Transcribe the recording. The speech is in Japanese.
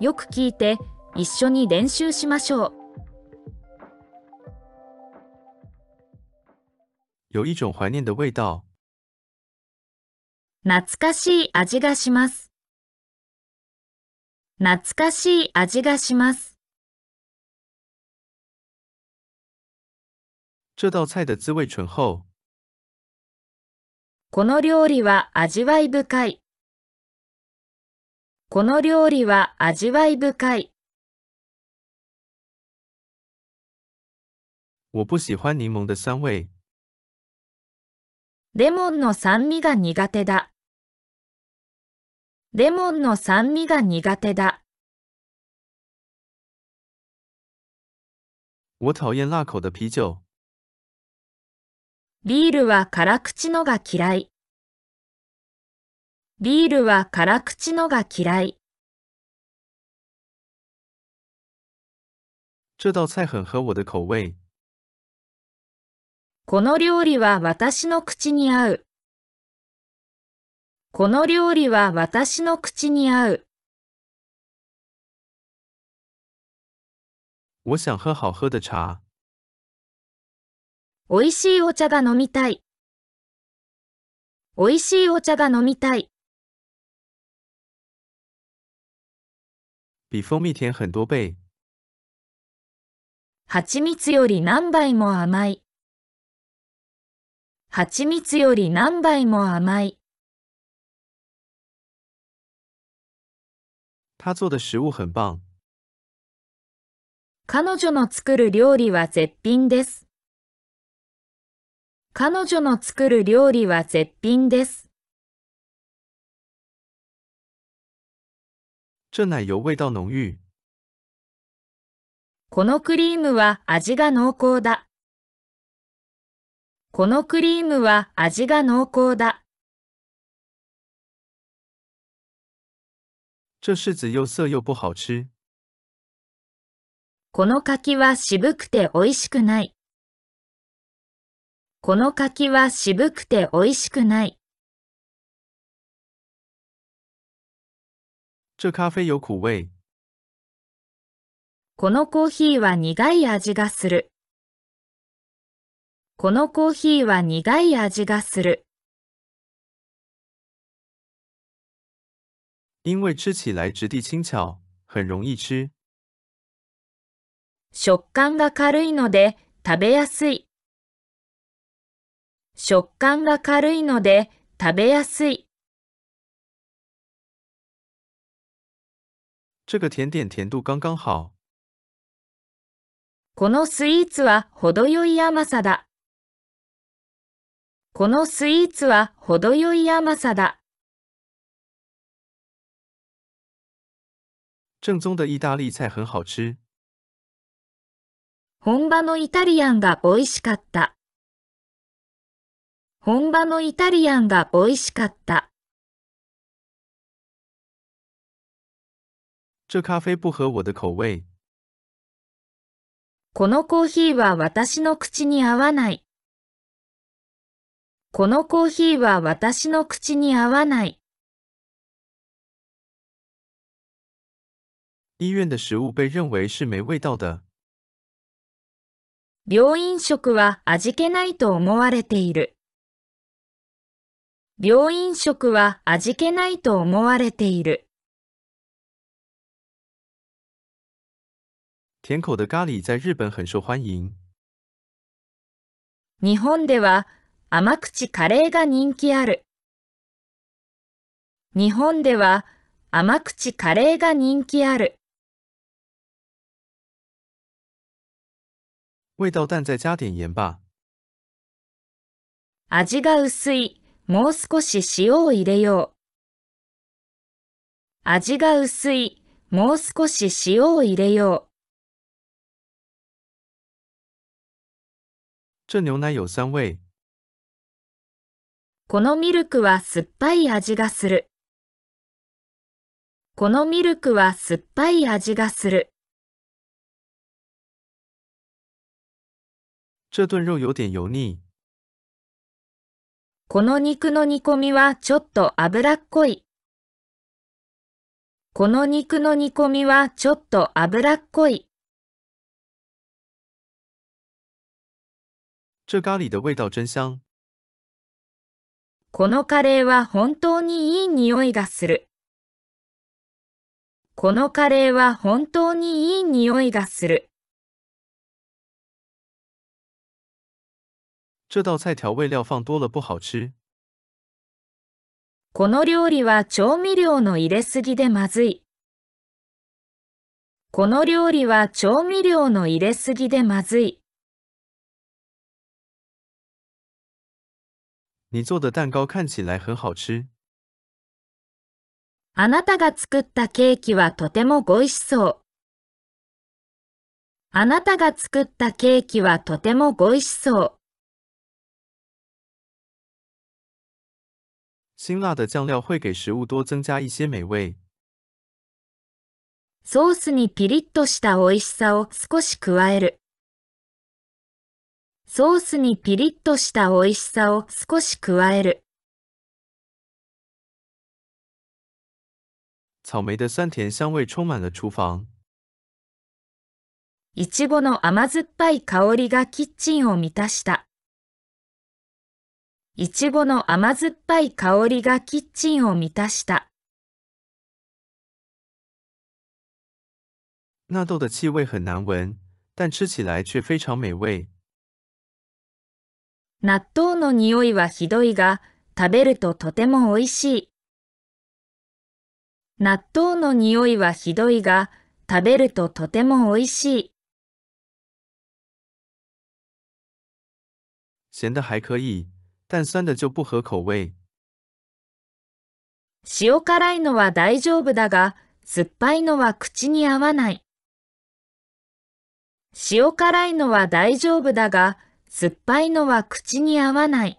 よく聞いて一緒に練習しましょう。有一种怀念的味道。懐かしい味がします。懐かしい味がします。这道菜的滋味醇厚。この料理は味わい深い。この料理は味わい深い。我不喜欢柠檬的酸味。レモンの酸味が苦手だ。レモンの酸味が苦手だ。我讨厌辣口的啤酒。ビールは辛口のが嫌い。ビールは辛口のが嫌い。这道菜很合我的口味。この料理は私の口に合う。この料理は私の口に合う。我想喝好喝的茶。おいしいお茶が飲みたい。おいしいお茶が飲みたい。比蜂蜜甜很多倍。蜂蜜より何倍も甘い。蜂蜜より何倍も甘い。他做的食物很棒。彼女の作る料理は絶品です。彼女の作る料理は絶品です。这奶油味道浓郁。このクリームは味が濃厚だ。このクリームは味が濃厚だ。这柿子又涩又不好吃。この柿は渋くて美味しくない。この柿は渋くて美味しくない。这咖啡有苦味。このコーヒーは苦い味がする。このコーヒーは苦い味がする。因为吃起来质地轻巧，很容易吃。食感が軽いので食べやすい。食感が軽いので食べやすい。这个甜点甜度刚刚好。このスイーツは程よい甘さだ。このスイーツは程よい甘さだ。正宗的意大利菜很好吃。本場のイタリアンが美味しかった。本場のイタリアンが美味しかった。这咖啡不合我的口味。このコーヒーは私の口に合わない。このコーヒーは私の口に合わない。医院的食物被认为是没味道的。病院食は味気ないと思われている。病院食は味気ないと思われている。甜口的咖喱在日本很受欢迎。日本では甘口カレーが人気ある。日本では甘口カレーが人気ある。味道淡，再加点盐吧。味が薄い。もう少し塩を入れよう。味が薄い。もう少し塩を入れよう。这牛奶有酸味。このミルクは酸っぱい味がする。このミルクは酸っぱい味がする。这炖肉有点油腻。この肉の煮込みはちょっと脂っこい。この肉の煮込みはちょっと脂っこい。这咖喱的味道真香。このカレーは本当にいい匂いがする。このカレーは本当にいい匂いがする。这道菜调味料放多了不好吃。この料理は調味料の入れすぎでまずい。この料理は調味料の入れすぎでまずい。你做的蛋糕看起来很好吃。あなたが作ったケーキはとてもごいしそう。あなたが作ったケーキはとてもごいしそう。辛辣的酱料会给食物多增加一些美味。ソースにピリッとした美味しさを少し加える。ソースにピリッとした美味しさを少し加える。草莓的酸甜香味充满了厨房。いちごの甘酸っぱい香りがキッチンを満たした。いちごの甘酸っぱい香りがキッチンを満たした。纳豆的气味很难闻，但吃起来却非常美味。納豆の匂いはひどいが、食べるととても美味しい。納豆の匂いはひどいが、食べるととても美味しい。咸的还可以，但酸的就不合口味。塩辛いのは大丈夫だが、酸っぱいのは口に合わない。塩辛いのは大丈夫だが、酸っぱいのは口に合わない。